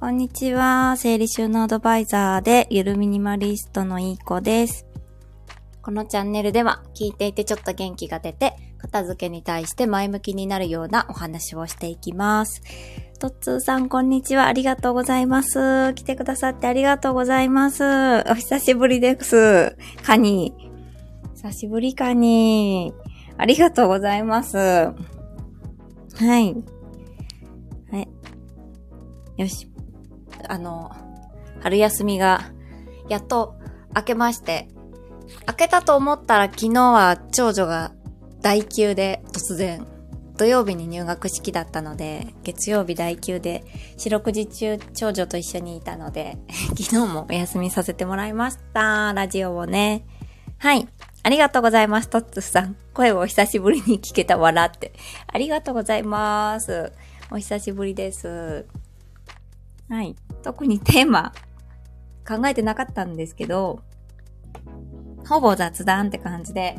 こんにちは。整理収納アドバイザーで、ゆるミニマリストのいい子です。このチャンネルでは、聞いていてちょっと元気が出て、片付けに対して前向きになるようなお話をしていきます。とっつーさん、こんにちは。ありがとうございます。来てくださってありがとうございます。お久しぶりです。カニ。久しぶりカニ。ありがとうございます。はい。はい。よし。あの、春休みが、やっと明けまして、明けたと思ったら昨日は長女が代休で突然、土曜日に入学式だったので、月曜日代休で、四六時中長女と一緒にいたので、昨日もお休みさせてもらいました。ラジオをね。はい。ありがとうございます、トッツさん。声を久しぶりに聞けた笑って。ありがとうございます。お久しぶりです。はい。特にテーマ考えてなかったんですけど、ほぼ雑談って感じで、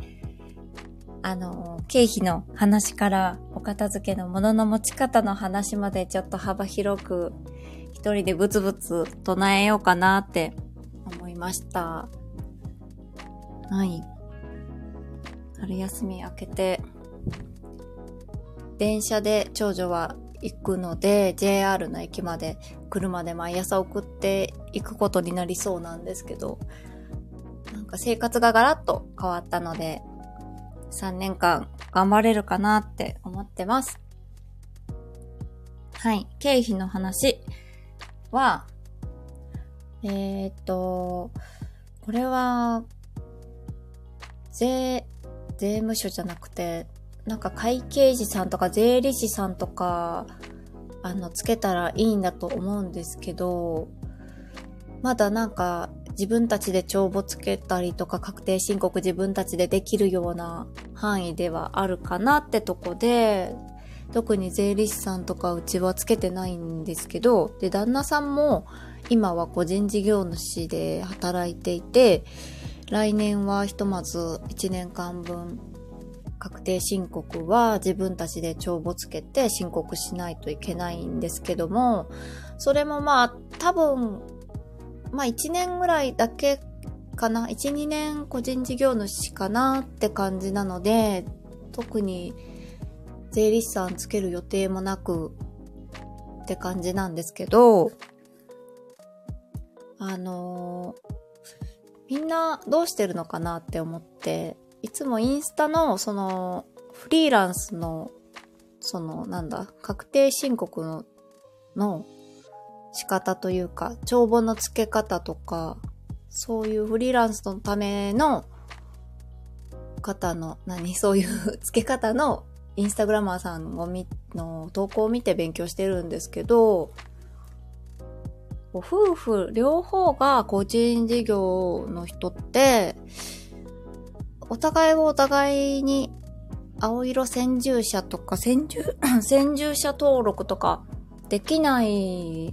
あの、経費の話からお片付けのものの持ち方の話までちょっと幅広く一人でブツブツ唱えようかなって思いました。はい。春休み明けて、電車で長女は行くので、JR の駅まで車で毎朝送っていくことになりそうなんですけど、なんか生活がガラッと変わったので、3年間頑張れるかなって思ってます。はい。経費の話は、えー、っと、これは、税、税務署じゃなくて、なんか会計士さんとか税理士さんとか、あの、つけたらいいんだと思うんですけど、まだなんか自分たちで帳簿つけたりとか確定申告自分たちでできるような範囲ではあるかなってとこで、特に税理士さんとかうちはつけてないんですけど、で、旦那さんも今は個人事業主で働いていて、来年はひとまず1年間分確定申告は自分たちで帳簿つけて申告しないといけないんですけども、それもまあ多分、まあ1年ぐらいだけかな、1、2年個人事業主かなって感じなので、特に税理士さんつける予定もなくって感じなんですけど、あのー、みんなどうしてるのかなって思って、いつもインスタの、その、フリーランスの、その、なんだ、確定申告の、の仕方というか、帳簿の付け方とか、そういうフリーランスのための方の、何、そういう付け方のインスタグラマーさんをみの投稿を見て勉強してるんですけど、夫婦両方が個人事業の人って、お互いをお互いに青色先住者とか先住、先住者登録とかできないっ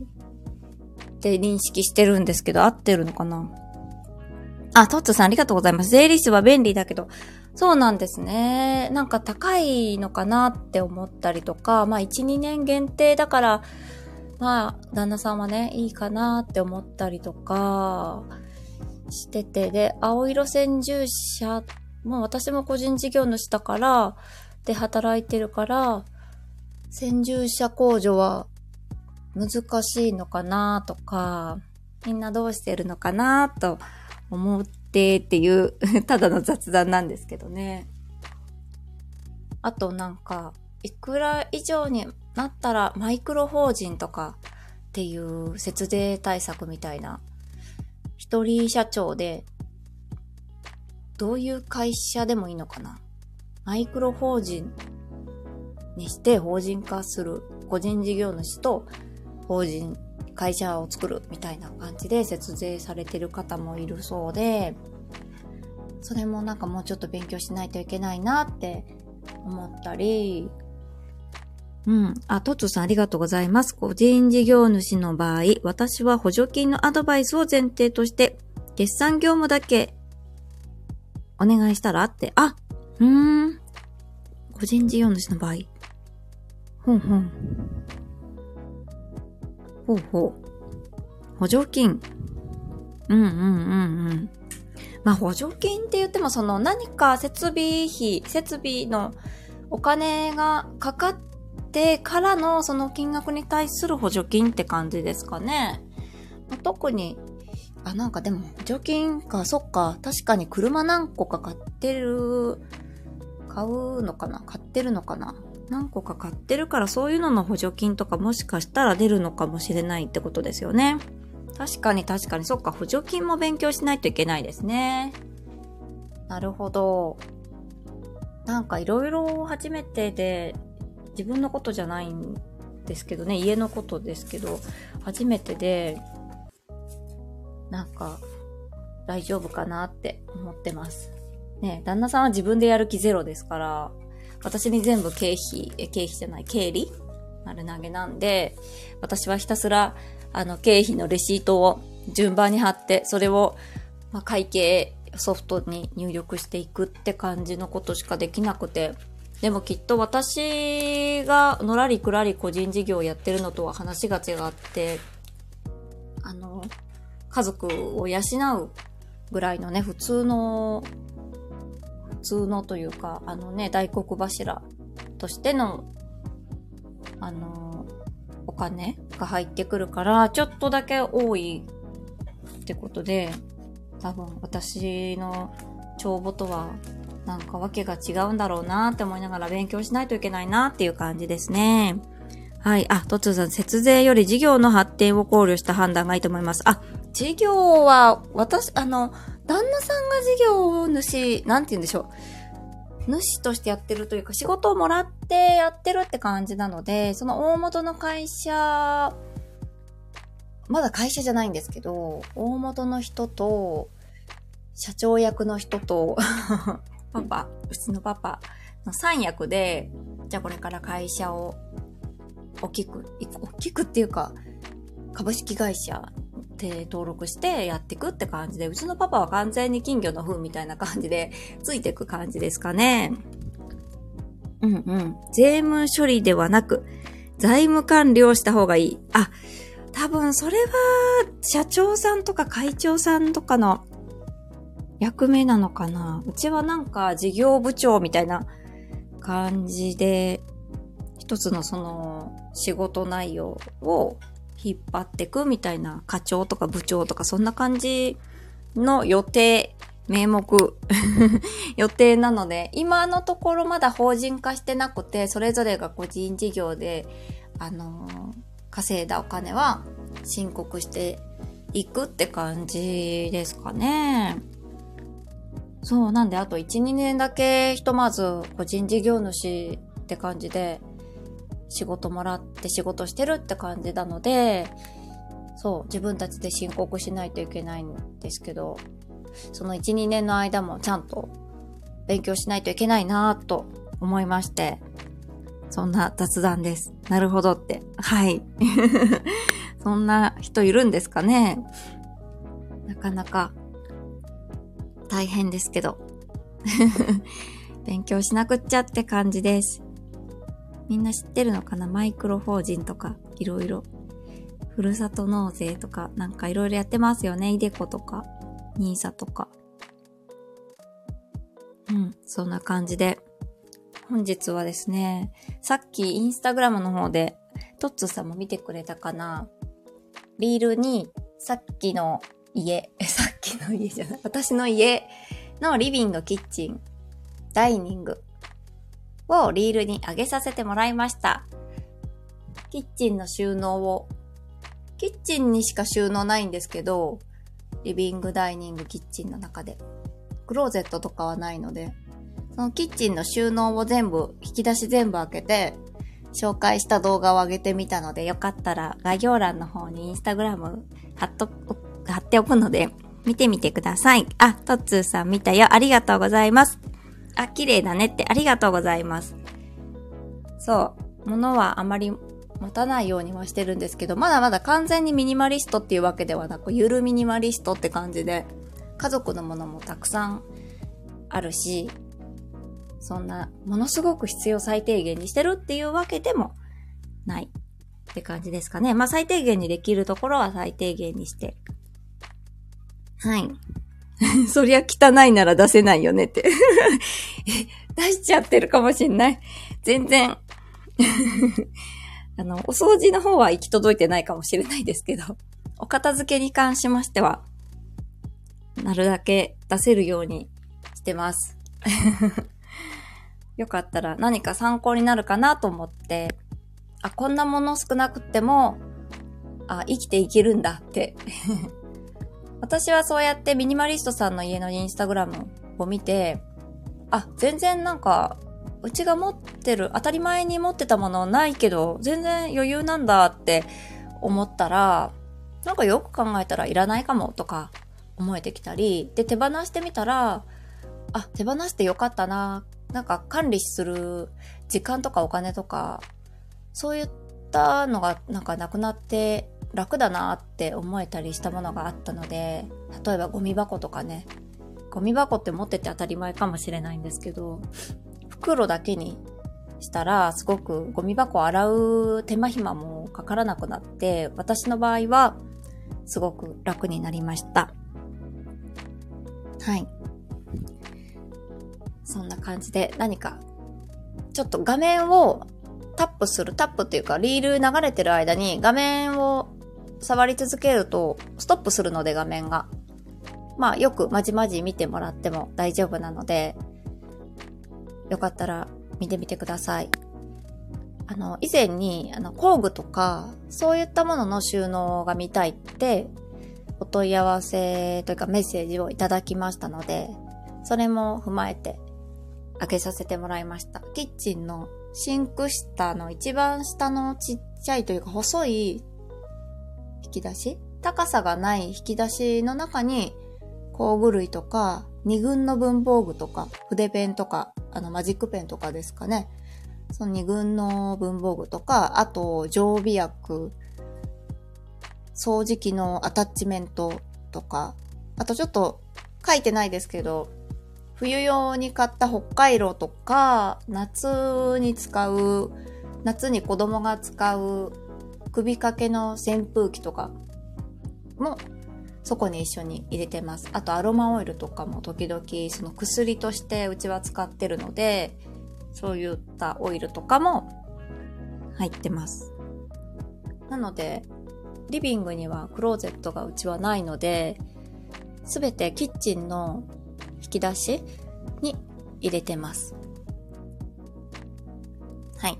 て認識してるんですけど、合ってるのかな？あ、トッツさんありがとうございます。税理士は便利だけど、そうなんですね。なんか高いのかなって思ったりとか、まあ1、2年限定だから、まあ旦那さんはね、いいかなって思ったりとかしてて、で、青色先住者まあ私も個人事業主だから、で働いてるから、先住者控除は難しいのかなとか、みんなどうしてるのかなと思ってっていう ただの雑談なんですけどね。あとなんか、いくら以上になったらマイクロ法人とかっていう節税対策みたいな、一人社長でどういう会社でもいいのかな？マイクロ法人にして法人化する個人事業主と法人、会社を作るみたいな感じで節税されてる方もいるそうで、それもなんかもうちょっと勉強しないといけないなって思ったり、うん。あ、トッツさんありがとうございます。個人事業主の場合、私は補助金のアドバイスを前提として、決算業務だけお願いしたらって、あ、うーん。個人事業主の場合。ほんほん。ほうほう。補助金。うんうんうんうん。まあ補助金って言ってもその何か設備費、設備のお金がかかってからのその金額に対する補助金って感じですかね。特に、あ、なんかでも補助金か、そっか、確かに車何個か買ってる、買うのかな？買ってるのかな？何個か買ってるからそういうのの補助金とかもしかしたら出るのかもしれないってことですよね。確かに確かに、そっか、補助金も勉強しないといけないですね。なるほど。なんかいろいろ初めてで、自分のことじゃないんですけどね、家のことですけど、初めてで、なんか、大丈夫かなって思ってます。ね旦那さんは自分でやる気ゼロですから、私に全部経費、え、経費じゃない、経理丸投げなんで、私はひたすら、あの、経費のレシートを順番に貼って、それを、まあ、会計ソフトに入力していくって感じのことしかできなくて、でもきっと私がのらりくらり個人事業をやってるのとは話が違って、家族を養うぐらいのね、普通の、普通のというか、あのね、大黒柱としての、あの、お金が入ってくるから、ちょっとだけ多いってことで、多分私の帳簿とはなんかわけが違うんだろうなって思いながら勉強しないといけないなっていう感じですね。はい。あ、トツさん、節税より事業の発展を考慮した判断がいいと思います。あ、事業は、私、あの、旦那さんが事業主、なんて言うんでしょう。主としてやってるというか、仕事をもらってやってるって感じなので、その大元の会社、まだ会社じゃないんですけど、大元の人と、社長役の人と パパ、うちのパパの3役で、じゃあこれから会社を大きく、大きくっていうか、株式会社で登録してやっていくって感じで、うちのパパは完全に金魚の糞みたいな感じでついていく感じですかね。うんうん。税務処理ではなく、財務管理をした方がいい。あ、多分それは、社長さんとか会長さんとかの役目なのかなうちはなんか事業部長みたいな感じで、一つのその仕事内容を引っ張ってくみたいな課長とか部長とかそんな感じの予定、名目 予定なので、今のところまだ法人化してなくて、それぞれが個人事業で、あのー、稼いだお金は申告していくって感じですかね。そう、なんであと1、2年だけひとまず個人事業主って感じで仕事もらって仕事してるって感じなので、そう、自分たちで申告しないといけないんですけど、その1、2年の間もちゃんと勉強しないといけないなぁと思いまして、そんな雑談です。なるほどって。はい。そんな人いるんですかねなかなか大変ですけど。勉強しなくっちゃって感じです。みんな知ってるのかなマイクロ法人とか、いろいろ。ふるさと納税とか、なんかいろいろやってますよね。イデコとか、ニーサとか。うん、そんな感じで。本日はですね、さっきインスタグラムの方で、トッツさんも見てくれたかなリールに、さっきの家、さっきの家じゃない、私の家のリビング、キッチン、ダイニングをリールに上げさせてもらいました。キッチンの収納を、キッチンにしか収納ないんですけど、リビング、ダイニング、キッチンの中で。クローゼットとかはないので、そのキッチンの収納を全部、引き出し全部開けて、紹介した動画を上げてみたので、よかったら概要欄の方にインスタグラム貼っと貼っておくので、見てみてください。あ、トッツーさん見たよ。ありがとうございます。あ、綺麗だねってありがとうございます。そう。物はあまり持たないようにはしてるんですけど、まだまだ完全にミニマリストっていうわけではなく、ゆるミニマリストって感じで、家族のものもたくさんあるし、そんな、ものすごく必要最低限にしてるっていうわけでもないって感じですかね。まあ最低限にできるところは最低限にして。はい。そりゃ汚いなら出せないよねって出しちゃってるかもしんない。全然 あの、お掃除の方は行き届いてないかもしれないですけど、お片付けに関しましては、なるだけ出せるようにしてます。よかったら何か参考になるかなと思って、あ、こんなもの少なくっても、あ、生きていけるんだって私はそうやってミニマリストさんの家のインスタグラムを見て、あ、全然なんか、うちが持ってる、当たり前に持ってたものないけど、全然余裕なんだって思ったら、なんかよく考えたらいらないかもとか思えてきたり、で、手放してみたら、あ、手放してよかったな。なんか管理する時間とかお金とか、そういったのがなんかなくなって楽だなって思えたりしたものがあったので、例えばゴミ箱とかね、ゴミ箱って持ってて当たり前かもしれないんですけど、袋だけにしたらすごくゴミ箱洗う手間暇もかからなくなって、私の場合はすごく楽になりました。はい。そんな感じで何か、ちょっと画面をタップする、タップっていうかリール流れてる間に画面を触り続けるとストップするので画面が。まあよくまじまじ見てもらっても大丈夫なので、よかったら見てみてください。あの、以前に、あの、工具とか、そういったものの収納が見たいって、お問い合わせというかメッセージをいただきましたので、それも踏まえて開けさせてもらいました。キッチンのシンク下の一番下のちっちゃいというか細い引き出し？高さがない引き出しの中に工具類とか二軍の文房具とか筆ペンとかあのマジックペンとかですかね。その二軍の文房具とか、あと常備薬、掃除機のアタッチメントとか、あとちょっと書いてないですけど、冬用に買った北海道とか、夏に使う、夏に子供が使う首掛けの扇風機とかもそこに一緒に入れてます。あとアロマオイルとかも時々その薬としてうちは使ってるので、そういったオイルとかも入ってます。なので、リビングにはクローゼットがうちはないので、すべてキッチンの引き出しに入れてます。はい。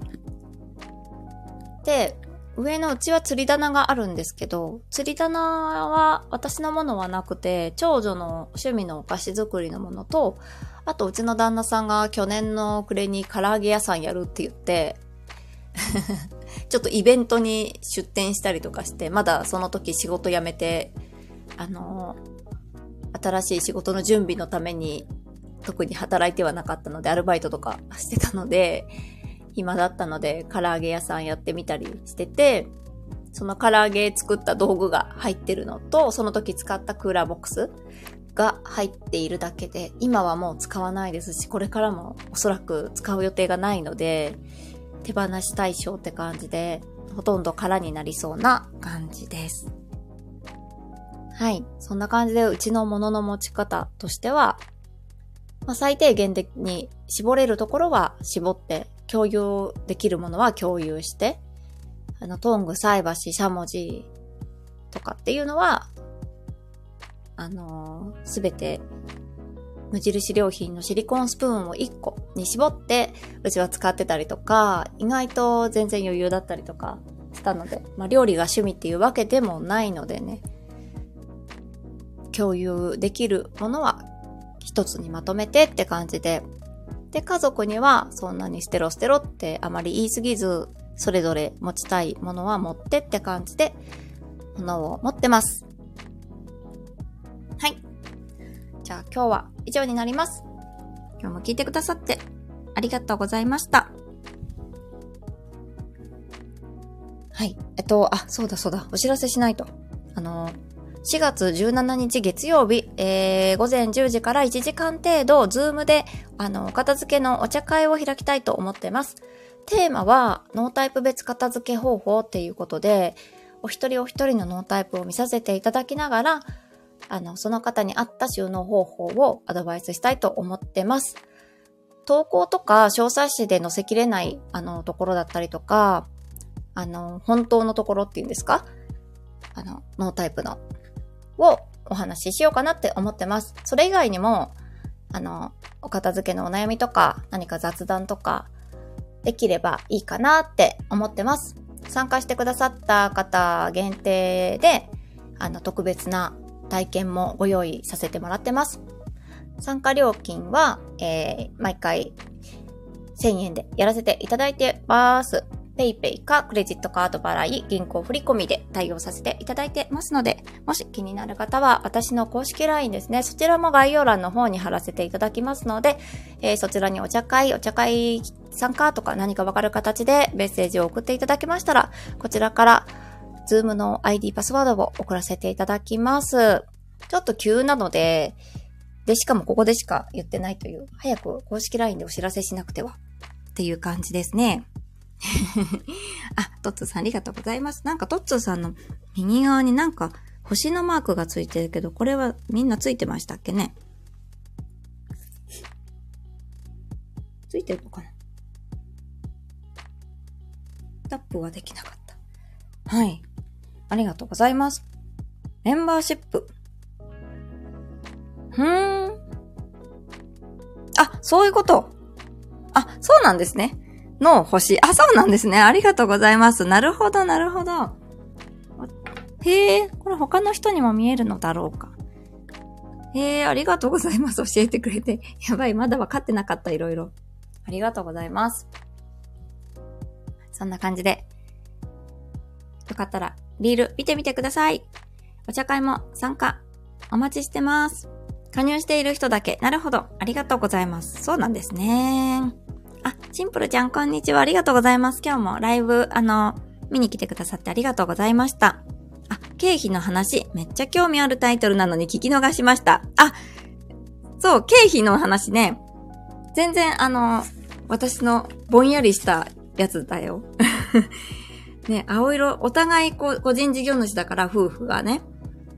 で、上のうちは釣り棚があるんですけど、釣り棚は私のものはなくて、長女の趣味のお菓子作りのものと、あとうちの旦那さんが去年の暮れに唐揚げ屋さんやるって言って、ちょっとイベントに出店したりとかして、まだその時仕事辞めて、あの新しい仕事の準備のために特に働いてはなかったので、アルバイトとかしてたので、暇だったので、唐揚げ屋さんやってみたりしてて、その唐揚げ作った道具が入ってるのと、その時使ったクーラーボックスが入っているだけで、今はもう使わないですし、これからもおそらく使う予定がないので、手放し対象って感じで、ほとんど空になりそうな感じです。はい。そんな感じで、うちのものの持ち方としては、まあ、最低限的に絞れるところは絞って、共有できるものは共有して、あの、トング、菜箸、しゃもじとかっていうのは、あのす、べて無印良品のシリコンスプーンを1個に絞って、うちは使ってたりとか、意外と全然余裕だったりとかしたので、まあ料理が趣味っていうわけでもないのでね、共有できるものは一つにまとめてって感じで、で、家族にはそんなに捨てろ捨てろってあまり言い過ぎず、それぞれ持ちたいものは持ってって感じで、ものを持ってます。はい。じゃあ今日は以上になります。今日も聞いてくださってありがとうございました。はい。えっと、あ、そうだそうだ。お知らせしないと。あの、4月17日月曜日、えー、午前10時から1時間程度、 Zoom で、あの、片付けのお茶会を開きたいと思ってます。テーマは脳タイプ別片付け方法っていうことで、お一人お一人の脳タイプを見させていただきながら、あの、その方に合った収納方法をアドバイスしたいと思ってます。投稿とか小冊子で載せきれないあのところだったりとか、あの、本当のところっていうんですか？あの、ノータイプの、をお話ししようかなって思ってます。それ以外にも、あの、お片付けのお悩みとか、何か雑談とか、できればいいかなって思ってます。参加してくださった方限定で、あの、特別な体験もご用意させてもらってます。参加料金は、えー、毎回1000円でやらせていただいてます。PayPay かクレジットカード払い、銀行振込で対応させていただいてますので、もし気になる方は私の公式 LINE ですね、そちらも概要欄の方に貼らせていただきますので、えー、そちらにお茶会、お茶会参加とか何かわかる形でメッセージを送っていただけましたら、こちらから Zoom の ID パスワードを送らせていただきます。ちょっと急なので、で、しかもここでしか言ってないという、早く公式 LINE でお知らせしなくては、っていう感じですね。あ、トッツーさんありがとうございます。なんかトッツーさんの右側になんか星のマークがついてるけど、これはみんなついてましたっけね？ついてるのかな？タップはできなかった。はい。ありがとうございます。メンバーシップ。ふーん。あ、そういうこと。あ、そうなんですね。の星。あ、そうなんですね。ありがとうございます。なるほど、なるほど。へえ、これ他の人にも見えるのだろうか。へえ、ありがとうございます。教えてくれて。やばい、まだ分かってなかった、いろいろ。ありがとうございます。そんな感じで。よかったら、リール見てみてください。お茶会も参加、お待ちしてます。加入している人だけ。なるほど。ありがとうございます。そうなんですね。あ、シンプルちゃん、こんにちは。ありがとうございます。今日もライブ、あの、見に来てくださってありがとうございました。あ、経費の話、めっちゃ興味あるタイトルなのに聞き逃しました。あ、そう、経費の話ね。全然、あの、私のぼんやりしたやつだよ。ね、青色、お互いこ個人事業主だから夫婦がね。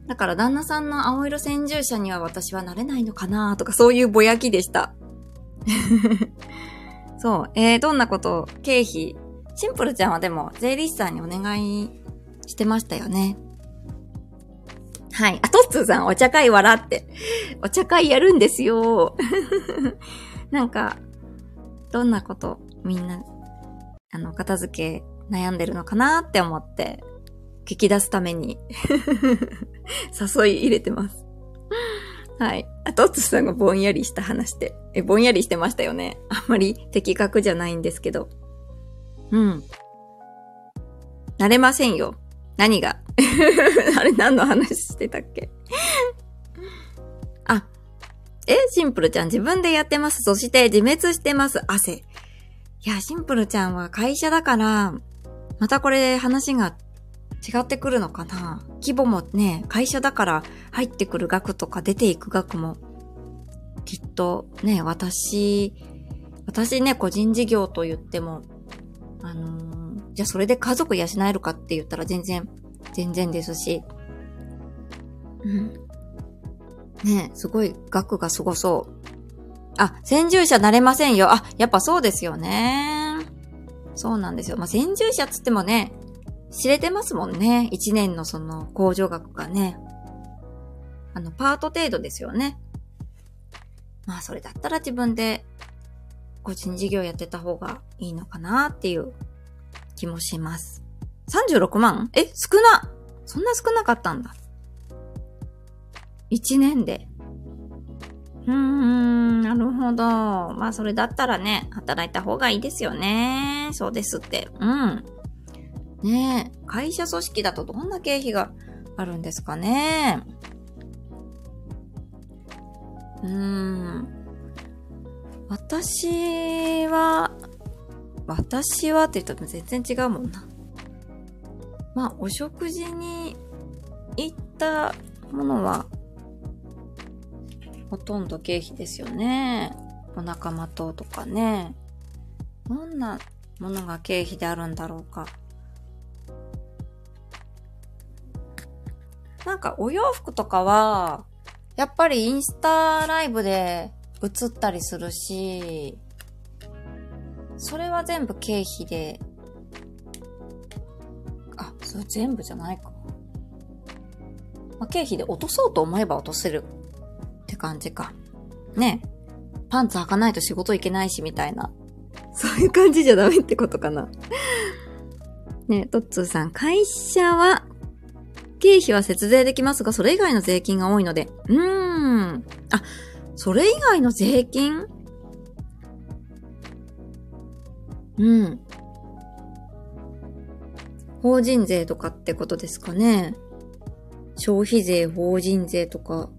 だから旦那さんの青色先住者には私はなれないのかなとかそういうぼやきでした。そう。えー、どんなこと、経費。シンプルちゃんはでも、税理士さんにお願いしてましたよね。はい。あ、トッツーさん、お茶会笑って。お茶会やるんですよ。なんか、どんなこと、みんな、あの、片付け悩んでるのかなって思って、聞き出すために 誘い入れてます。はい。あ、トッツさんがぼんやりした話で。え、ぼんやりしてましたよね。あんまり的確じゃないんですけど。うん。慣れませんよ。何が？あれ何の話してたっけ？あ、え、シンプルちゃん自分でやってます。そして自滅してます。汗。いや、シンプルちゃんは会社だから、またこれ話が違ってくるのかな？規模もね、会社だから入ってくる額とか出ていく額も、きっとね、私、私ね、個人事業と言っても、あのー、じゃあそれで家族養えるかって言ったら全然、全然ですし、うん。ねすごい額がすごそう。あ、先住者なれませんよ。あ、やっぱそうですよね。そうなんですよ。まあ、先住者つってもね、知れてますもんね。一年のその控除額がね。あの、パート程度ですよね。まあ、それだったら自分で個人事業やってた方がいいのかなっていう気もします。36万？え、少なそんな少なかったんだ。1年で。うーん、なるほど。まあ、それだったらね、働いた方がいいですよね。そうですって。うん。ねえ、会社組織だとどんな経費があるんですかね。うーん。私は、私はって言ったら全然違うもんな。まあ、お食事に行ったものは、ほとんど経費ですよね。お仲間ととかね。どんなものが経費であるんだろうか。なんかお洋服とかは、やっぱりインスタライブで映ったりするし、それは全部経費で、あ、それ全部じゃないか。まあ、経費で落とそうと思えば落とせるって感じか。ねパンツ履かないと仕事行けないしみたいな。そういう感じじゃダメってことかな。ねトッツーさん、会社は経費は節税できますが、それ以外の税金が多いので。うーん。あ、それ以外の税金？うん。法人税とかってことですかね。消費税、法人税とか。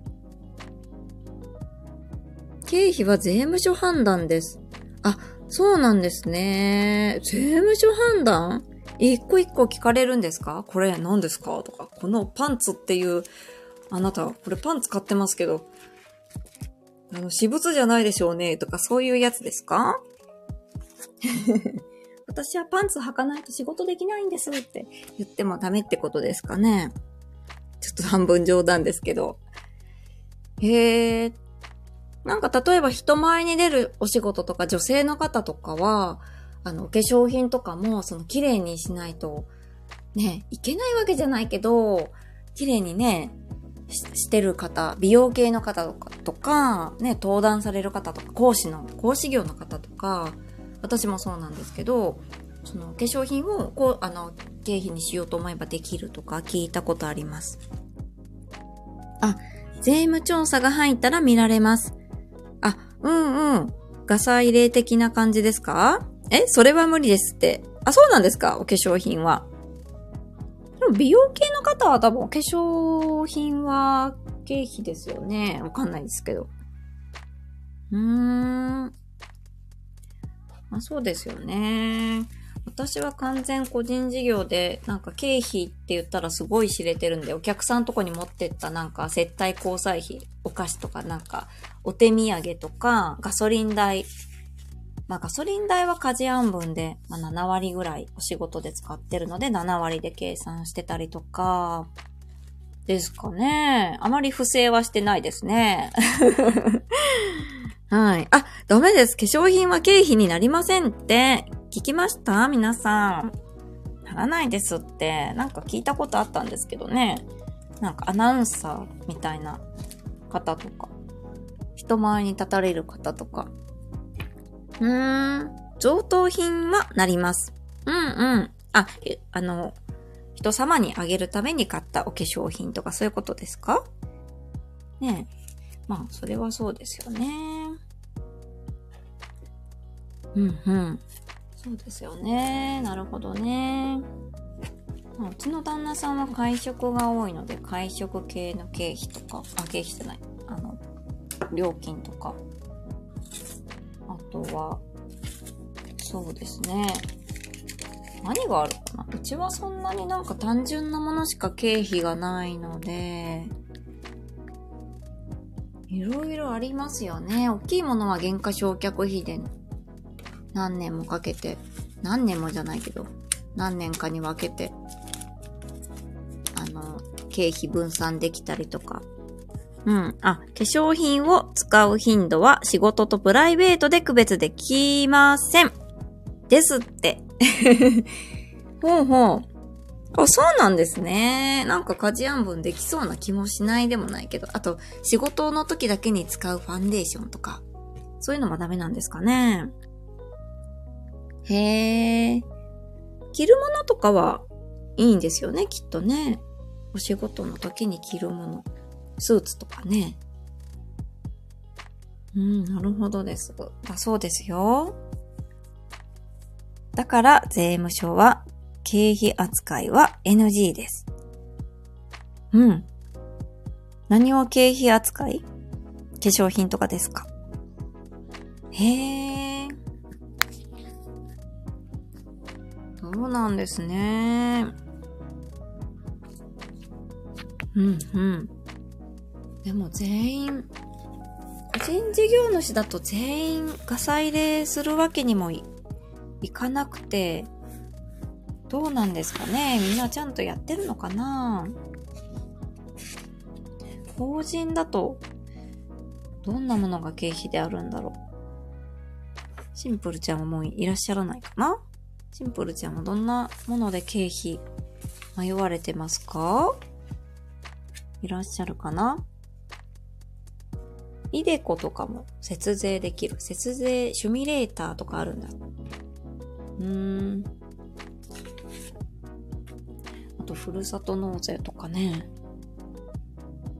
経費は税務署判断です。あ、そうなんですね。税務署判断？一個一個聞かれるんですか？これ何ですか？とか、このパンツっていう、あなた、これパンツ買ってますけど、あの、私物じゃないでしょうね、とかそういうやつですか？私はパンツ履かないと仕事できないんですって言ってもダメってことですかね。ちょっと半分冗談ですけど。へえ。なんか例えば人前に出るお仕事とか女性の方とかは、あの、化粧品とかもその綺麗にしないと、ね、いけないわけじゃないけど、綺麗にね、してる方、美容系の方とか、とか、ね、登壇される方とか、講師の、講師業の方とか、私もそうなんですけど、その化粧品を、こう、あの、経費にしようと思えばできるとか聞いたことあります。あ、税務調査が入ったら見られます。あ、うんうん。ガサ入れ的な感じですか？えそれは無理ですって。あ、そうなんですか？お化粧品は。でも美容系の方は多分お化粧品は経費ですよね。わかんないですけど。うーん。まあそうですよね。私は完全個人事業で、なんか経費って言ったらすごい知れてるんで、お客さんとこに持ってったなんか接待交際費、お菓子とかなんか、お手土産とか、ガソリン代。まあガソリン代は家事案分で、まあ7割ぐらいお仕事で使ってるので7割で計算してたりとか、ですかね。あまり不正はしてないですね。はい。あ、ダメです。化粧品は経費になりませんって。聞きました？皆さん。ならないですって、なんか聞いたことあったんですけどね。なんかアナウンサーみたいな方とか、人前に立たれる方とか。うーん、贈答品はなります。うんうん。あ、あの、人様にあげるために買ったお化粧品とかそういうことですか？ねえ。まあ、それはそうですよね。うんうん。そうですよね。なるほどね。まあ、うちの旦那さんは会食が多いので、会食系の経費とか、あ、経費じゃない。あの、料金とか。とは、そうですね。何があるかな？うちはそんなになんか単純なものしか経費がないので、いろいろありますよね。大きいものは原価償却費で何年もかけて、何年もじゃないけど、何年かに分けて、あの、経費分散できたりとか。うん。あ、化粧品を使う頻度は仕事とプライベートで区別できません。ですって。ほうほう。あ、そうなんですね。なんか家事案分できそうな気もしないでもないけど。あと、仕事の時だけに使うファンデーションとか。そういうのもダメなんですかね。へえ。着るものとかはいいんですよね、きっとね。お仕事の時に着るもの。スーツとかね。うん、なるほどです。だそうですよ。だから、税務署は経費扱いは NG です。うん。何を経費扱い？化粧品とかですか？へえ。そうなんですね。うんうん。でも全員、個人事業主だと全員ガサ入れするわけにもいかなくて、どうなんですかね。みんなちゃんとやってるのかな。法人だと、どんなものが経費であるんだろう。シンプルちゃんはもういらっしゃらないかな。シンプルちゃんはどんなもので経費迷われてますか。いらっしゃるかな。イデコとかも節税できる。節税シミュレーターとかあるんだ。うーん。あと、ふるさと納税とかね。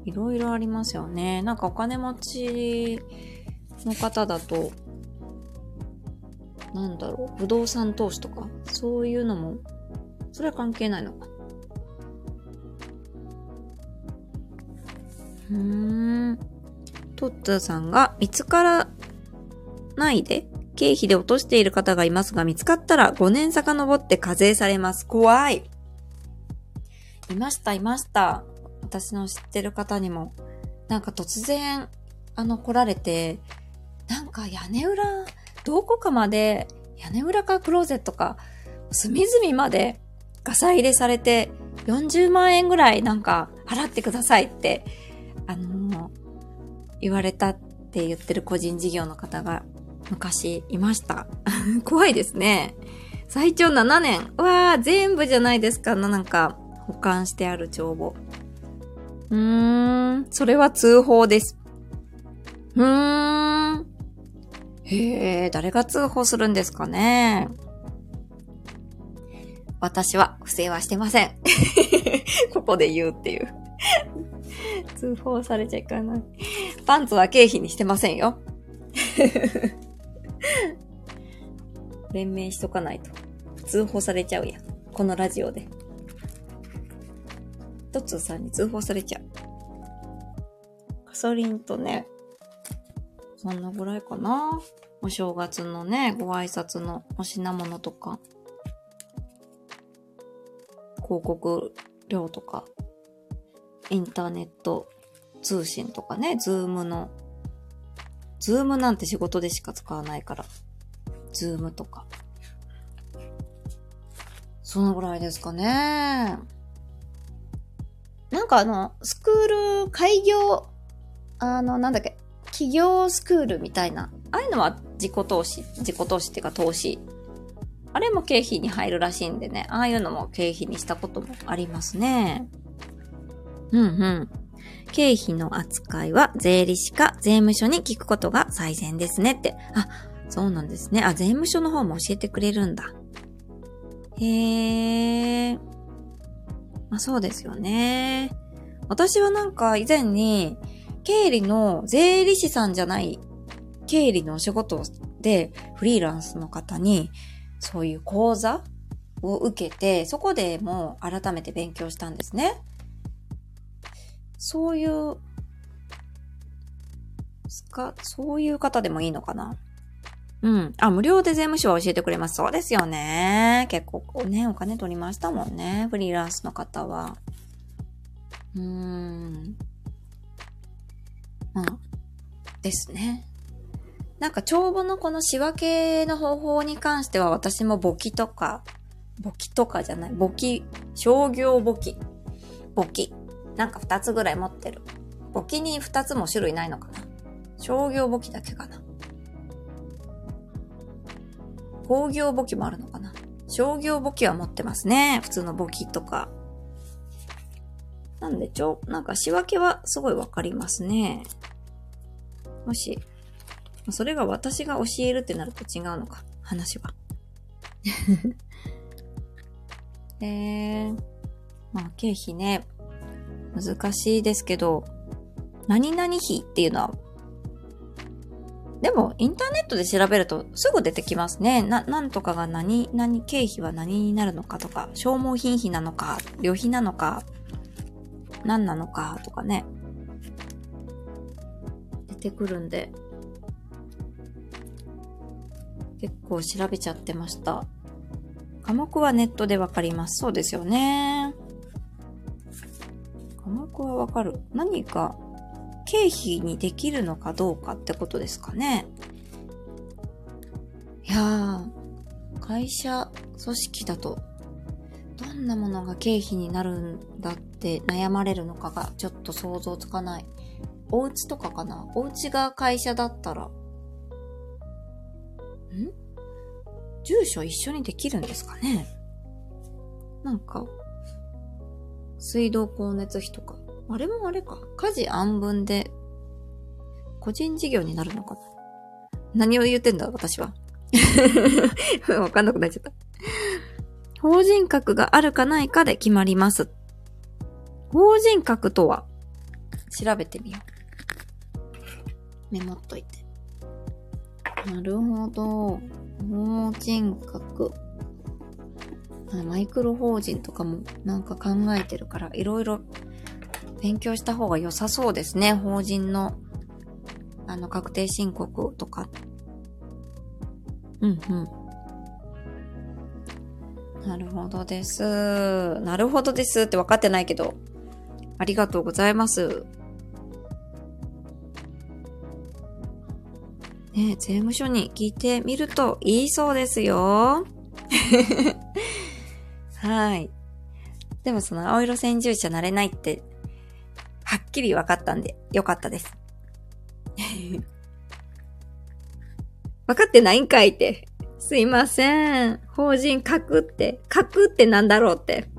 いろいろありますよね。なんかお金持ちの方だと、なんだろう、不動産投資とか、そういうのも、それは関係ないのか。うーん。トッツーさんが見つからないで経費で落としている方がいますが見つかったら5年遡って課税されます。怖い。いました、いました。私の知ってる方にも。なんか突然、あの、来られて、なんか屋根裏、どこかまで、屋根裏かクローゼットか、隅々までガサ入れされて、40万円ぐらいなんか払ってくださいってあのー、言われたって言ってる個人事業の方が昔いました。怖いですね。最長7年。うわー、全部じゃないですか。なんか、保管してある帳簿。うーん、それは通報です。うーん。へえ、誰が通報するんですかね。私は不正はしてません。ここで言うっていう 通報されちゃいかない。パンツは経費にしてませんよ。連名しとかないと。通報されちゃうやん。このラジオで。トツーさんに通報されちゃう。ガソリンとね、そんなぐらいかな。お正月のね、ご挨拶のお品物とか、広告料とか、インターネット通信とかね、 Zoom の、 Zoom なんて仕事でしか使わないから、 Zoom とか。そのぐらいですかね。なんかあの、スクール、開業、あの、なんだっけ、起業スクールみたいな。ああいうのは自己投資、自己投資っていうか投資。あれも経費に入るらしいんでね、ああいうのも経費にしたこともありますね。うんうん。経費の扱いは税理士か税務署に聞くことが最善ですねって。あ、そうなんですね。あ、税務署の方も教えてくれるんだ。へえ。まあそうですよね。私はなんか以前に、経理の税理士さんじゃない経理のお仕事でフリーランスの方にそういう講座を受けて、そこでもう改めて勉強したんですね。そういう、か、そういう方でもいいのかな？うん。あ、無料で税務署は教えてくれます。そうですよね。結構ね、お金取りましたもんね。フリーランスの方は。うーん。まあ、ですね。なんか帳簿のこの仕分けの方法に関しては私も簿記とか、簿記とかじゃない、簿記、商業簿記、簿記なんか2つぐらい持ってる。簿記に2つも種類ないのかな商業簿記だけかな工業簿記もあるのかな商業簿記は持ってますね。普通の簿記とか。なんで、ちょ、なんか仕分けはすごいわかりますね。もし、それが私が教えるってなると違うのか。話は。えー、まあ経費ね。難しいですけど、何々費っていうのは、でも、インターネットで調べるとすぐ出てきますね。な、なんとかが何、何、経費は何になるのかとか、消耗品費なのか、旅費なのか、何なのかとかね。出てくるんで、結構調べちゃってました。科目はネットでわかります。そうですよね。科目はわかる。何か経費にできるのかどうかってことですかね。いやー、会社組織だと、どんなものが経費になるんだって悩まれるのかがちょっと想像つかない。お家とかかな？お家が会社だったら、ん？住所一緒にできるんですかね？なんか、水道光熱費とか。あれもあれか。家事安分で、個人事業になるのかな何を言ってんだ私は。わかんなくなっちゃった。法人格があるかないかで決まります。法人格とは調べてみよう。メモっといて。なるほど。法人格。マイクロ法人とかもなんか考えてるから、いろいろ勉強した方が良さそうですね。法人の、あの、確定申告とか。うんうん。なるほどです。なるほどですって分かってないけど、ありがとうございます。ね税務署に聞いてみるといいそうですよ。はい。でもその青色先住者なれないって、はっきり分かったんで、よかったです。分かってないんかいって。すいません。法人書くって。書くってなんだろうって。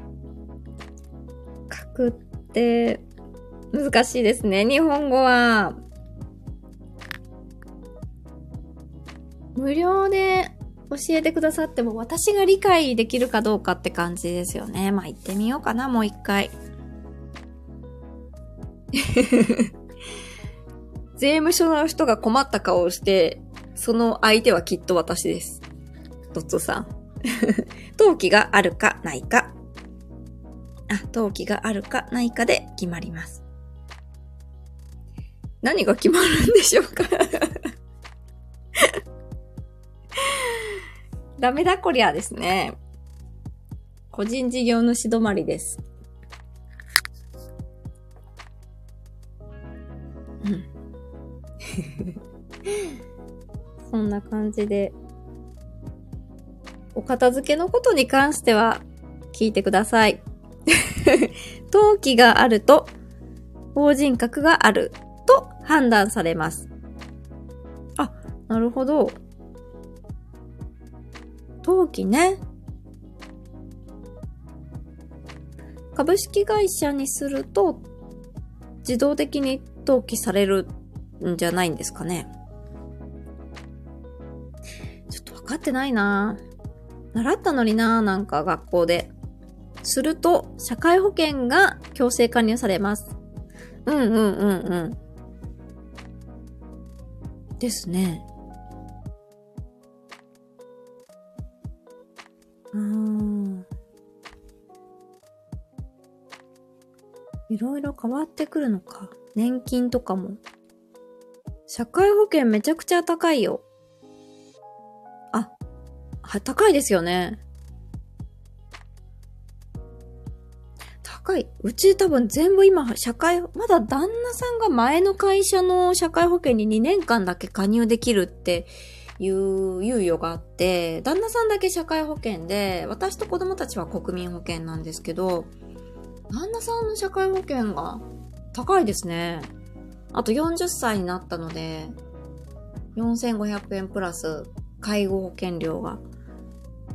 書くって、難しいですね。日本語は。無料で教えてくださっても私が理解できるかどうかって感じですよね。まあ、行ってみようかな、もう一回。税務署の人が困った顔をして、その相手はきっと私です。ドッツさん。登記があるかないか。あ、登記があるかないかで決まります。何が決まるんでしょうか ダメだこりゃですね。個人事業主止まりです。うん。そんな感じで、お片付けのことに関しては聞いてください。登記があると、法人格があると判断されます。あ、なるほど。登記ね。株式会社にすると、自動的に登記されるんじゃないんですかね。ちょっと分かってないな習ったのにななんか学校で。すると、社会保険が強制加入されます。うんうんうんうん。ですね。うん。いろいろ変わってくるのか。年金とかも。社会保険めちゃくちゃ高いよ。あ、は、高いですよね。高い。うち多分全部今、社会、まだ旦那さんが前の会社の社会保険に2年間だけ加入できるっていう猶予があって、旦那さんだけ社会保険で、私と子供たちは国民保険なんですけど、旦那さんの社会保険が高いですね。あと40歳になったので、4500円プラス介護保険料が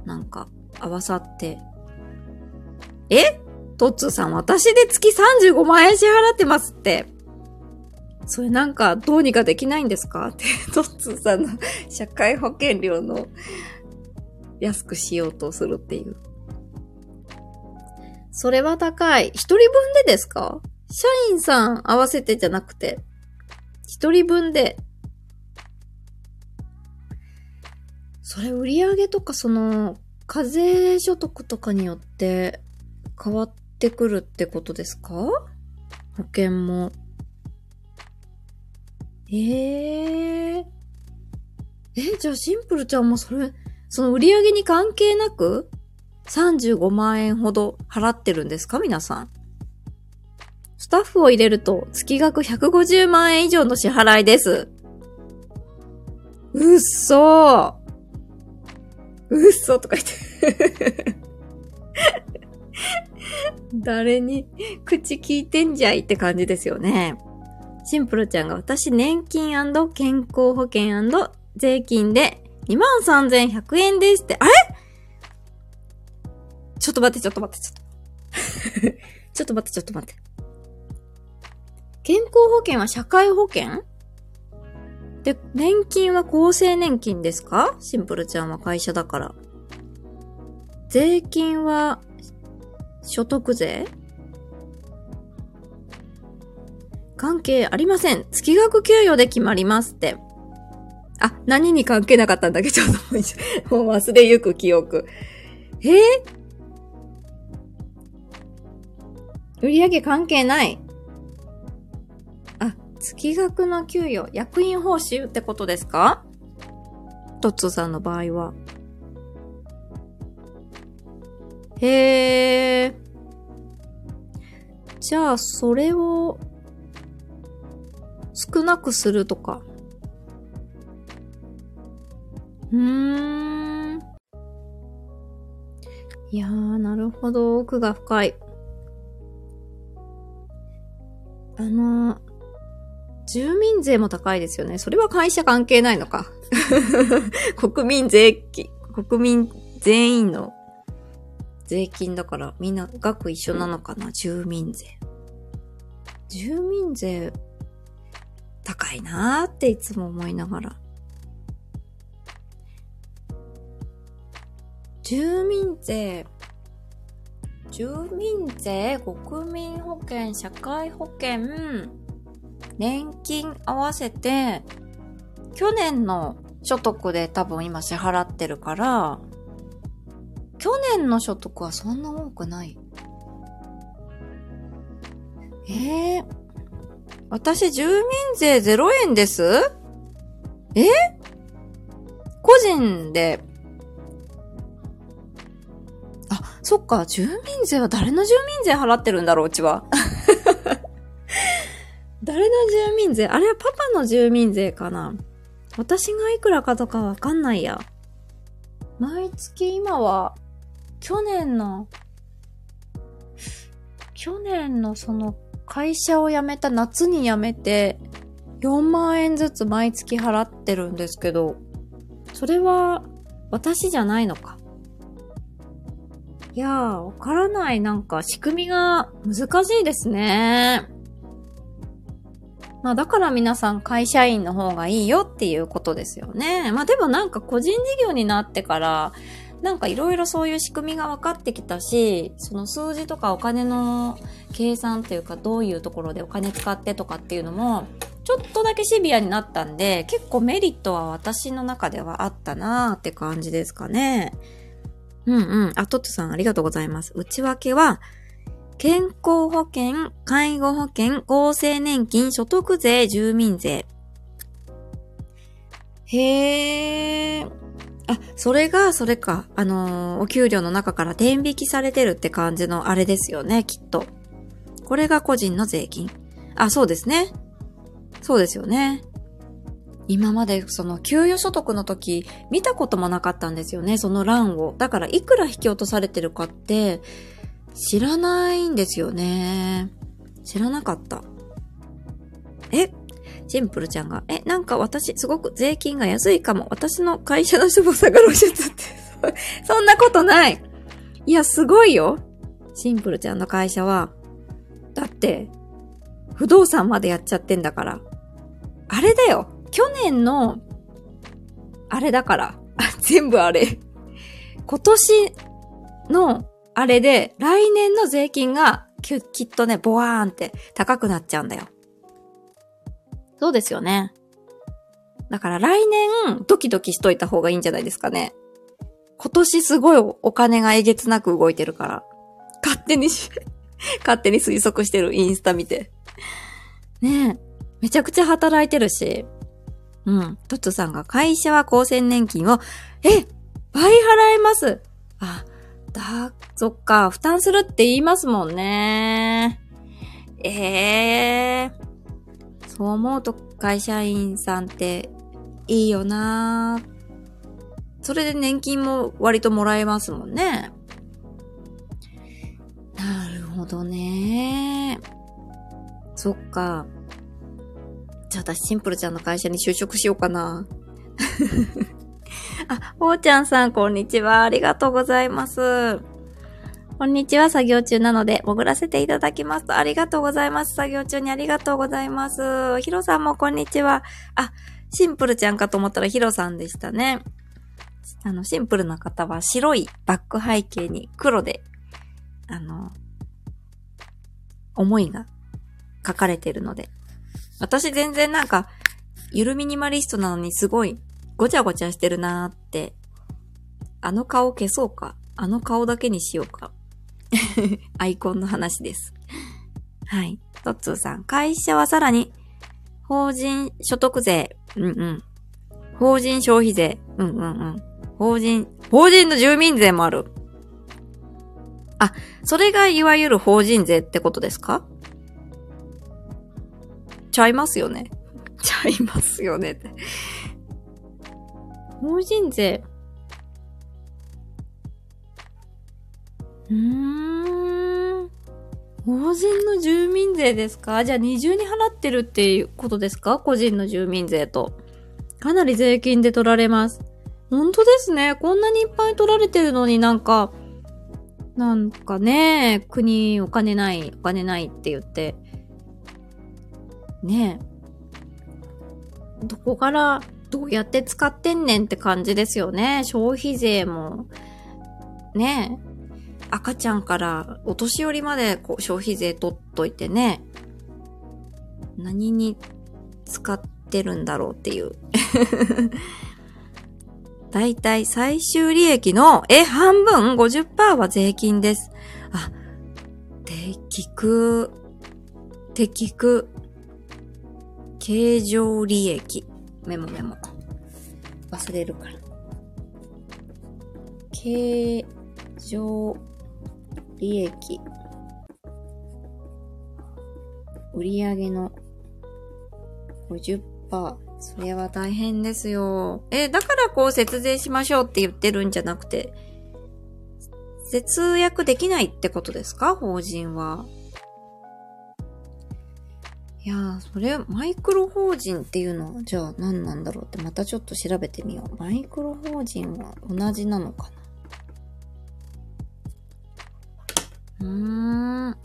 なんか合わさって、え？トッツーさん私で月35万円支払ってますって。それなんかどうにかできないんですか？って、トッツーさんの社会保険料の安くしようとするっていう。それは高い。一人分でですか？社員さん合わせてじゃなくて、一人分で。それ売上とかその、課税所得とかによって変わってくるってことですか？保険も。ええー、え、じゃあシンプルちゃんもそれ、その売り上げに関係なく35万円ほど払ってるんですか？皆さん。スタッフを入れると月額150万円以上の支払いです。うっそー。うっそとか言って 誰に口聞いてんじゃいって感じですよね。シンプルちゃんが私年金健康保険税金で23,100円ですって、あれ？ちょっと待って、ちょっと待って、ちょっと。ちょっと待って、ちょっと待って。健康保険は社会保険？で、年金は厚生年金ですか？シンプルちゃんは会社だから。税金は所得税？関係ありません。月額給与で決まりますって。あ、何に関係なかったんだけ？ど、ちょっともう忘れゆく記憶。え？ー、売上関係ない。あ、月額の給与、役員報酬ってことですか？トッツーさんの場合は。へえ。じゃあ、それを少なくするとか。うーん。いやー、なるほど。奥が深い。あのー、住民税も高いですよね。それは会社関係ないのか。国民税金、国民全員の税金だからみんな額一緒なのかな住民税。住民税高いなーっていつも思いながら。住民税、住民税、国民保険、社会保険、年金合わせて、去年の所得で多分今支払ってるから、去年の所得はそんな多くない。えー、私、住民税0円です？え？個人で。あ、そっか、住民税は誰の住民税払ってるんだろう、うちは。誰の住民税？あれはパパの住民税かな私がいくらかとかわかんないや。毎月今は、去年の、去年のその会社を辞めた夏に辞めて、4万円ずつ毎月払ってるんですけど、それは私じゃないのか。いやー、わからない。なんか仕組みが難しいですね。まあだから皆さん会社員の方がいいよっていうことですよね。まあでもなんか個人事業になってから、なんかいろいろそういう仕組みが分かってきたし、その数字とかお金の計算というかどういうところでお金使ってとかっていうのも、ちょっとだけシビアになったんで、結構メリットは私の中ではあったなーって感じですかね。うんうん。あ、トットさんありがとうございます。内訳は、健康保険、介護保険、厚生年金、所得税、住民税。へー。あ、それが、それか。あのー、お給料の中から転引きされてるって感じのあれですよね、きっと。これが個人の税金。あ、そうですね。そうですよね。今までその給与所得の時見たこともなかったんですよね、その欄を。だからいくら引き落とされてるかって知らないんですよね。知らなかった。え？シンプルちゃんが、え、なんか私すごく税金が安いかも。私の会社の人も下がるしゃって。そんなことない。いや、すごいよ。シンプルちゃんの会社は。だって、不動産までやっちゃってんだから。あれだよ。去年の、あれだから。全部あれ。今年の、あれで、来年の税金がき、きっとね、ボワーンって高くなっちゃうんだよ。そうですよね。だから来年、ドキドキしといた方がいいんじゃないですかね。今年すごいお金がえげつなく動いてるから。勝手に 勝手に推測してるインスタ見て。ねえ。めちゃくちゃ働いてるし。うん。トッツさんが会社は厚生年金を、え倍払えますあ、だ、そっか、負担するって言いますもんね。ええー。そう思うと会社員さんっていいよなそれで年金も割ともらえますもんね。なるほどね。そっか。じゃあ私シンプルちゃんの会社に就職しようかな。あ、おーちゃんさん、こんにちは。ありがとうございます。こんにちは。作業中なので、潜らせていただきます。ありがとうございます。作業中にありがとうございます。ヒロさんもこんにちは。あ、シンプルちゃんかと思ったらヒロさんでしたね。あの、シンプルな方は白いバック背景に黒で、あの、思いが書かれてるので。私全然なんか、ゆるミニマリストなのにすごいごちゃごちゃしてるなーって。あの顔消そうか。あの顔だけにしようか。アイコンの話です。はい。トッツーさん。会社はさらに、法人所得税。うんうん。法人消費税。うんうんうん。法人、法人の住民税もある。あ、それがいわゆる法人税ってことですか？ちゃいますよね。ちゃいますよね。法人税。うーん。法人の住民税ですか？じゃあ二重に払ってるっていうことですか？個人の住民税と。かなり税金で取られます。本当ですね。こんなにいっぱい取られてるのになんか、なんかね、国お金ない、お金ないって言って、ねえ。どこからどうやって使ってんねんって感じですよね。消費税も、ね。赤ちゃんからお年寄りまでこう消費税取っといてね。何に使ってるんだろうっていう。だいたい最終利益の、え、半分 ?50% は税金です。あ、適く、適く、経常利益。メモメモ。忘れるから。経常利益。売上の50%。それは大変ですよ。え、だからこう節税しましょうって言ってるんじゃなくて、節約できないってことですか？法人は。いやー、それ、マイクロ法人っていうのは、じゃあ何なんだろうってまたちょっと調べてみよう。マイクロ法人は同じなのかな？うん。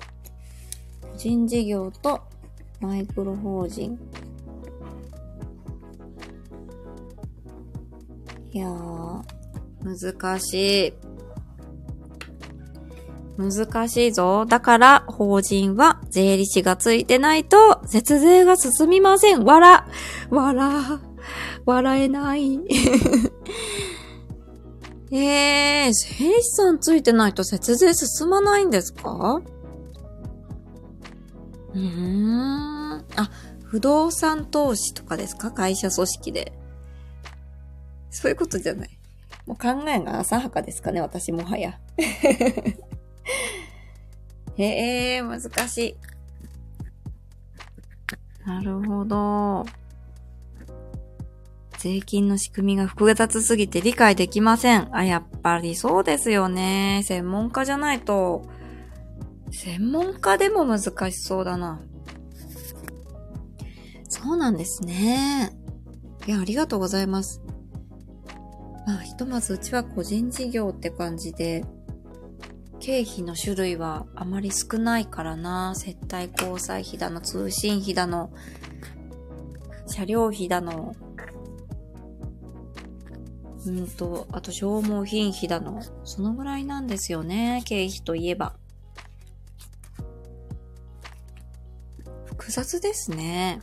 個人事業とマイクロ法人。いやー、難しい。難しいぞ。だから、法人は税理士がついてないと、節税が進みません。わら、わら、笑えない。えー、税理士さんついてないと節税進まないんですか？うーん。あ、不動産投資とかですか？会社組織で。そういうことじゃない。もう考えが浅はかですかね、私もはや。へえ、難しい。なるほど。税金の仕組みが複雑すぎて理解できません。あ、やっぱりそうですよね。専門家じゃないと、専門家でも難しそうだな。そうなんですね。いや、ありがとうございます。まあ、ひとまずうちは個人事業って感じで、経費の種類はあまり少ないからな。接待交際費だの、通信費だの、車両費だの、うんと、あと消耗品費だの、そのぐらいなんですよね、経費といえば。複雑ですね。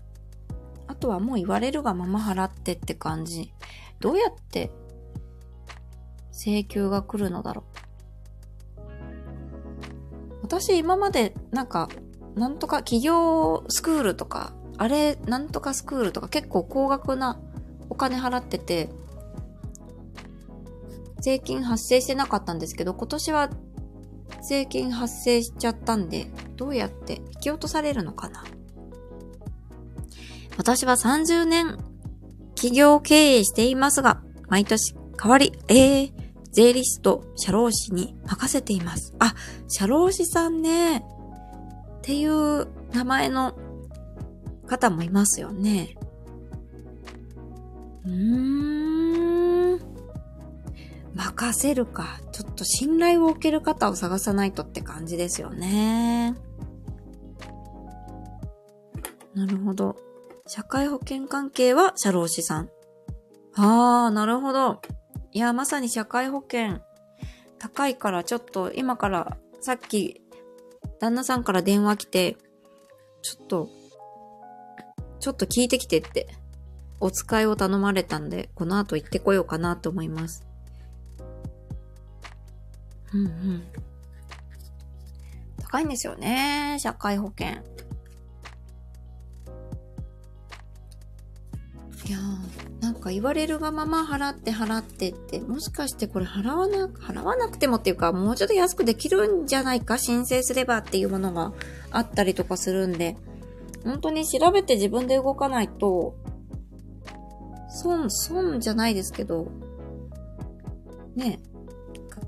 あとはもう言われるがまま払ってって感じ。どうやって請求が来るのだろう。私今までなんか、なんとか企業スクールとか、あれ、なんとかスクールとか結構高額なお金払ってて、税金発生してなかったんですけど、今年は税金発生しちゃったんで、どうやって引き落とされるのかな？私は30年企業経営していますが、毎年代わり、えー、税理士と社労士に任せています。あ、社労士さんね。っていう名前の方もいますよね。うーん。任せるか。ちょっと信頼を受ける方を探さないとって感じですよね。なるほど。社会保険関係は社労士さん。ああ、なるほど。いや、まさに社会保険高いからちょっと今からさっき旦那さんから電話来て、ちょっと、ちょっと聞いてきてって、お使いを頼まれたんで、この後行ってこようかなと思います。うんうん。高いんですよね、社会保険。いやー、なんか言われるがまま払って払ってって、もしかしてこれ払わな、払わなくてもっていうか、もうちょっと安くできるんじゃないか申請すればっていうものがあったりとかするんで、本当に調べて自分で動かないと、損、損じゃないですけど、ね、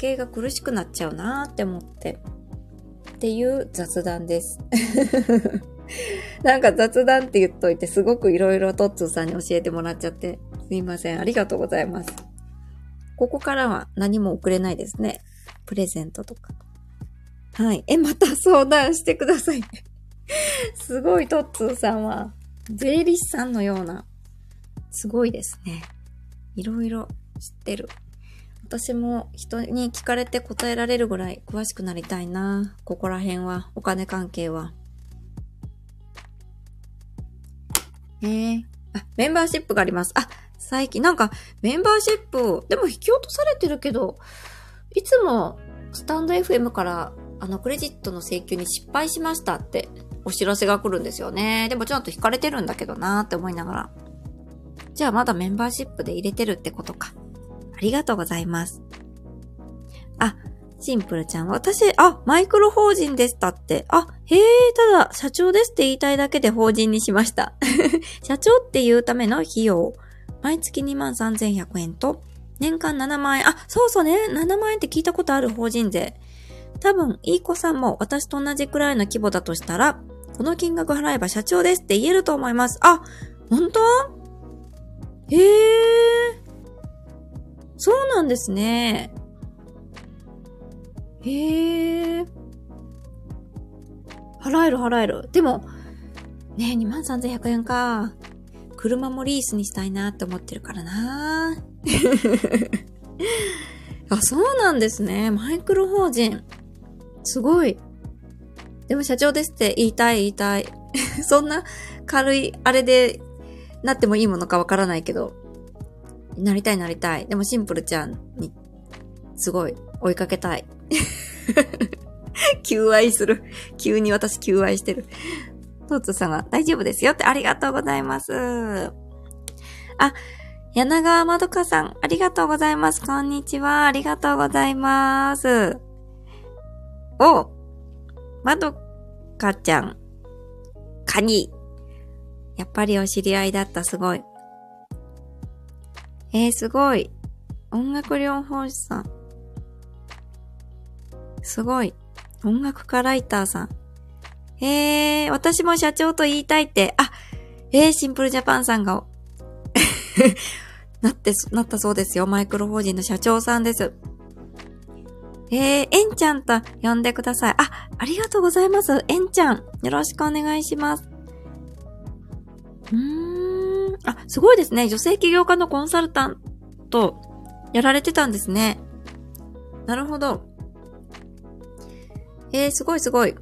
計が苦しくなっちゃうなーって思って、っていう雑談です。なんか雑談って言っといて、すごくいろいろトッツーさんに教えてもらっちゃって、すいません。ありがとうございます。ここからは何も送れないですね。プレゼントとか。はい。え、また相談してください すごいトッツーさんは、税理士さんのような、すごいですね。いろいろ知ってる。私も人に聞かれて答えられるぐらい詳しくなりたいな。ここら辺は、お金関係は。ええあ、メンバーシップがあります。あ、最近なんかメンバーシップ、でも引き落とされてるけど、いつもスタンド FM からあのクレジットの請求に失敗しましたってお知らせが来るんですよね。でもちょっと引かれてるんだけどなーって思いながら。じゃあまだメンバーシップで入れてるってことか。ありがとうございます。あ、シンプルちゃん。私、あ、マイクロ法人でしたって。あ、へえ、ただ、社長ですって言いたいだけで法人にしました。社長っていうための費用。毎月2万3100円と、年間7万円。あ、そうそうね。7万円って聞いたことある法人税。多分、いい子さんも私と同じくらいの規模だとしたら、この金額払えば社長ですって言えると思います。あ、本当？へえ。そうなんですね。へえ。払える払える。でも、ねえ、23,100円か。車もリースにしたいなって思ってるからな あ、そうなんですね。マイクロ法人。すごい。でも社長ですって言いたい言いたい。そんな軽いあれでなってもいいものかわからないけど。なりたいなりたい。でもシンプルちゃんにすごい追いかけたい。求愛する。急に私求愛してる。トーツさんが大丈夫ですよってありがとうございます。あ、柳川まどかさん、ありがとうございます。こんにちは。ありがとうございます。お、まどかちゃん、カニ。やっぱりお知り合いだった、すごい。えー、すごい。音楽療法士さん。すごい。音楽家ライターさん。えー、私も社長と言いたいって、あ、えー、シンプルジャパンさんが、なって、なったそうですよ。マイクロ法人の社長さんです。えー、えんちゃんと呼んでください。あ、ありがとうございます。えんちゃん。よろしくお願いします。ん。あ、すごいですね。女性起業家のコンサルタント、やられてたんですね。なるほど。えー、すごいすごい。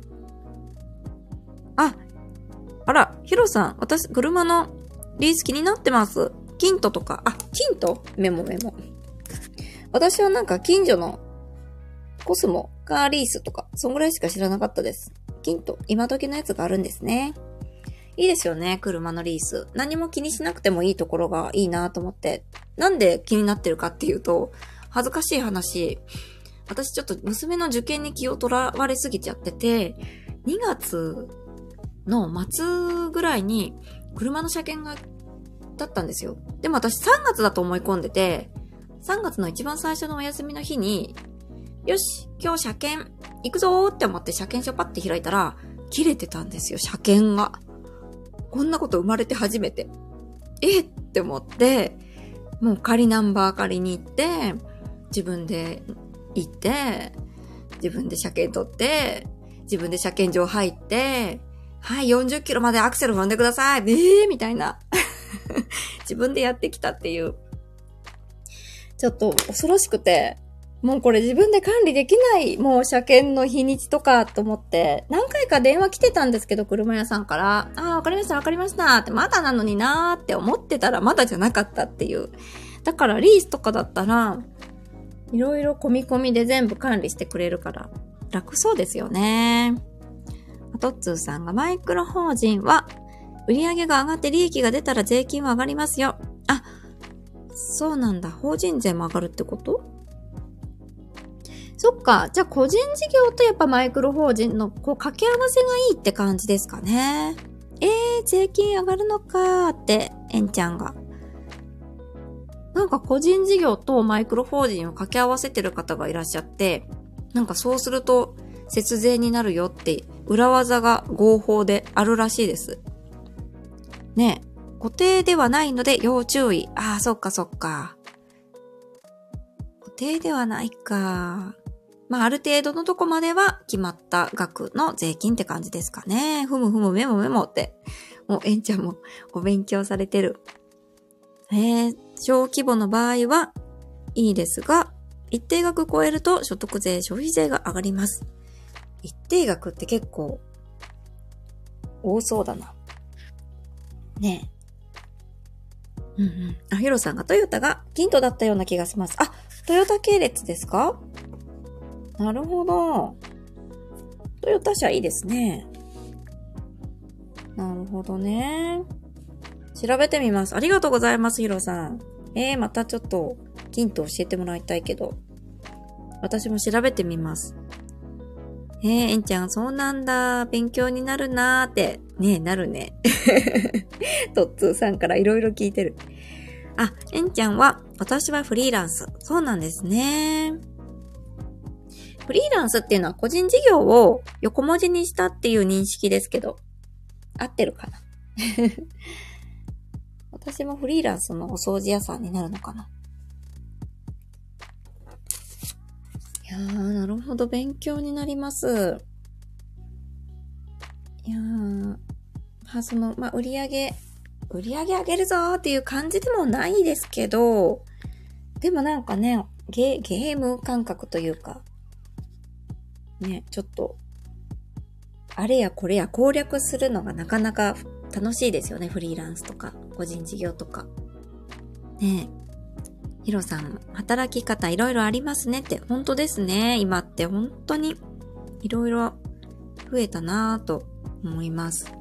あ、あら、ヒロさん、私、車のリース気になってます。キントとか、あ、キント？メモメモ。私はなんか近所のコスモ、カーリースとか、そんぐらいしか知らなかったです。キント、今時のやつがあるんですね。いいですよね、車のリース。何も気にしなくてもいいところがいいなと思って。なんで気になってるかっていうと、恥ずかしい話、私ちょっと娘の受験に気を取らわれすぎちゃってて、2月の末ぐらいに車の車検が、だったんですよ。でも私3月だと思い込んでて、3月の一番最初のお休みの日に、よし、今日車検行くぞーって思って車検証パッて開いたら、切れてたんですよ、車検が。こんなこと生まれて初めて。え？って思って、もう仮ナンバー借りに行って、自分で行って、自分で車検取って、自分で車検場入って、はい、40キロまでアクセル踏んでください。ええ？ー、みたいな。自分でやってきたっていう。ちょっと恐ろしくて、もうこれ自分で管理できない、もう車検の日にちとかと思って、何回か電話来てたんですけど、車屋さんから、ああ、わかりました、わかりましたって、まだなのになーって思ってたらまだじゃなかったっていう。だからリースとかだったら、いろいろ込み込みで全部管理してくれるから、楽そうですよね。あとっつーさんがマイクロ法人は、売上が上がって利益が出たら税金は上がりますよ。あ、そうなんだ。法人税も上がるってこと？そっか。じゃあ個人事業とやっぱマイクロ法人のこう掛け合わせがいいって感じですかね。えー、税金上がるのかーって、えんちゃんが。なんか個人事業とマイクロ法人を掛け合わせてる方がいらっしゃって、なんかそうすると節税になるよって裏技が合法であるらしいです。ね固定ではないので要注意。ああ、そっかそっか。固定ではないか。まあ、ある程度のとこまでは決まった額の税金って感じですかね。ふむふむメモメモって。もう、えんちゃんもお勉強されてる。えー、小規模の場合はいいですが、一定額超えると所得税、消費税が上がります。一定額って結構多そうだな。ねえ。うんうん。あ、ヒロさんがトヨタがヒントだったような気がします。あ、トヨタ系列ですか？なるほど。トヨタ車いいですね。なるほどね。調べてみます。ありがとうございます、ヒロさん。えー、またちょっとヒント教えてもらいたいけど。私も調べてみます。えー、えんちゃん、そうなんだ。勉強になるなーって。ねえ、なるね。トッツーさんからいろいろ聞いてる。あ、えんちゃんは、私はフリーランス。そうなんですね。フリーランスっていうのは個人事業を横文字にしたっていう認識ですけど、合ってるかな？私もフリーランスのお掃除屋さんになるのかな？いやー、なるほど、勉強になります。いやー、まあ、その、まあ、売り上げ、売り上げ上げるぞーっていう感じでもないですけど、でもなんかね、ゲゲーム感覚というか、ね、ちょっと、あれやこれや攻略するのがなかなか楽しいですよね。フリーランスとか、個人事業とか。ねえ。ヒロさん、働き方いろいろありますねって、本当ですね。今って本当にいろいろ増えたなぁと思います。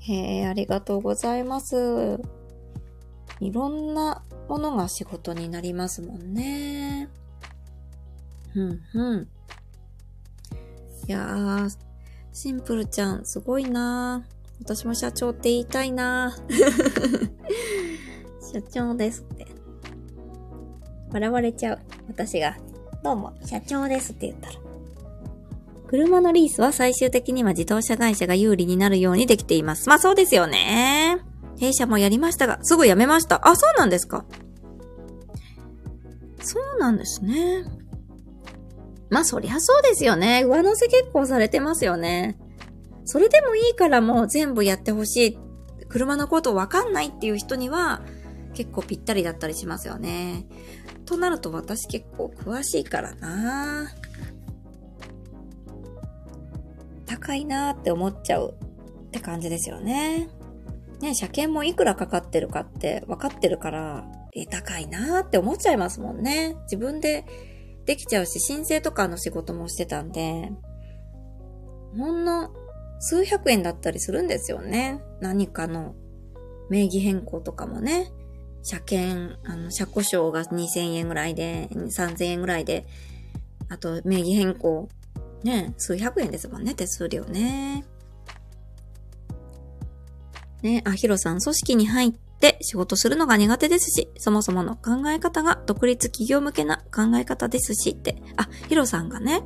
へえ、ありがとうございます。いろんなものが仕事になりますもんね。うんうん。いやー、シンプルちゃん、すごいなー私も社長って言いたいなー 社長ですって。笑われちゃう。私が。どうも、社長ですって言ったら。車のリースは最終的には自動車会社が有利になるようにできています。まあそうですよね。弊社もやりましたが、すぐ辞めました。あ、そうなんですか。そうなんですね。まあそりゃそうですよね。上乗せ結構されてますよね。それでもいいからもう全部やってほしい。車のことわかんないっていう人には結構ぴったりだったりしますよね。となると私結構詳しいからな高いなーって思っちゃうって感じですよね。ね、車検もいくらかかってるかって分かってるから、え、高いなって思っちゃいますもんね。自分でできちゃうし、申請とかの仕事もしてたんで、ほんの数百円だったりするんですよね。何かの名義変更とかもね。車検、あの、車故障が2000円ぐらいで、3000円ぐらいで、あと名義変更、ね、数百円ですもんね、手数料ね。ね、あ、ヒロさん、組織に入っって仕事するのが苦手ですし、そもそもの考え方が独立企業向けな考え方ですしって。あ、ヒロさんがね。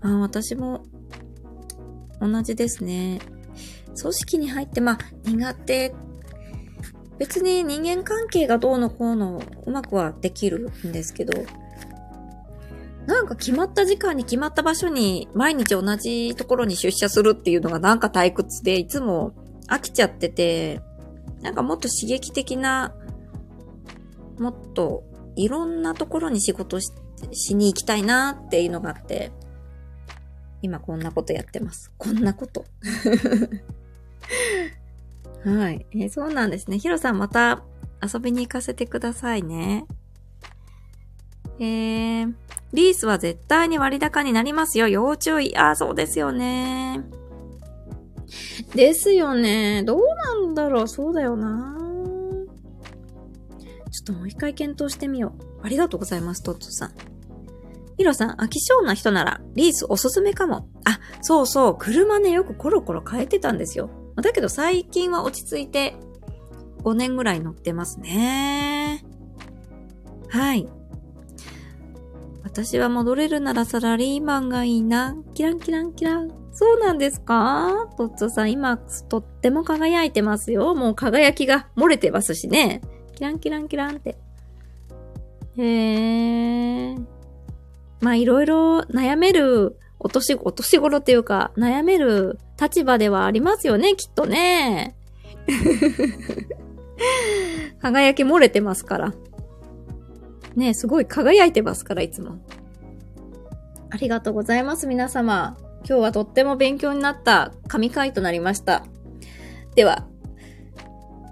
あ、私も同じですね。組織に入って、まあ、苦手。別に人間関係がどうのこうのうまくはできるんですけど、なんか決まった時間に決まった場所に毎日同じところに出社するっていうのがなんか退屈でいつも飽きちゃってて、なんかもっと刺激的な、もっといろんなところに仕事ししに行きたいなっていうのがあって、今こんなことやってます。こんなこと。はい、えー、そうなんですね。ヒロさんまた遊びに行かせてくださいね。えー、リースは絶対に割高になりますよ。要注意。あ、そうですよね。ですよね。どうなんだろう。そうだよな。ちょっともう一回検討してみよう。ありがとうございます、トッツさん。ヒロさん、飽き性な人なら、リースおすすめかも。あ、そうそう、車ね、よくコロコロ変えてたんですよ。だけど最近は落ち着いて、5年ぐらい乗ってますね。はい。私は戻れるならサラリーマンがいいな。キランキランキラン。そうなんですか？トッツォさん、今、とっても輝いてますよ。もう輝きが漏れてますしね。キランキランキランって。へー。まあ、いろいろ悩めるお年、お年頃っていうか、悩める立場ではありますよね、きっとね。輝き漏れてますから。ね、すごい輝いてますから、いつも。ありがとうございます、皆様。今日はとっても勉強になった神回となりました。では、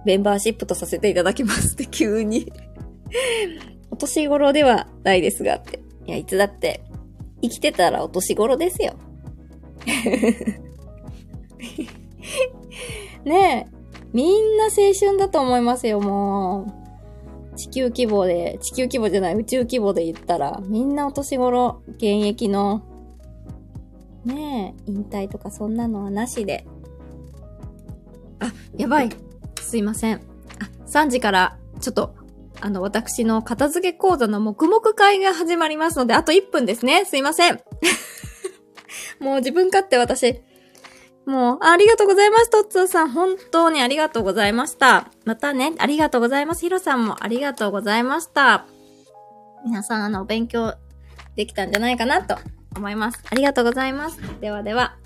メンバーシップとさせていただきますって 急にお年頃ではないですがって。いや、いつだって、生きてたらお年頃ですよ。ねえ、みんな青春だと思いますよ、もう。地球規模で、地球規模じゃない、宇宙規模で言ったら、みんなお年頃、現役の、ねえ、引退とかそんなのはなしで。あ、やばい。すいません。あ、3時から、ちょっと、あの、私の片付け講座の黙々会が始まりますので、あと1分ですね。すいません。もう自分勝手私、もう、ありがとうございます、トッツーさん。本当にありがとうございました。またね、ありがとうございます。ヒロさんもありがとうございました。皆さん、あの、勉強できたんじゃないかなと思います。ありがとうございます。ではでは、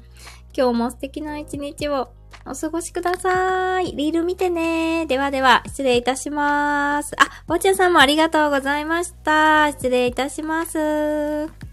今日も素敵な一日をお過ごしください。リール見てね。ではでは、失礼いたします。あ、ぼちゃさんもありがとうございました。失礼いたします。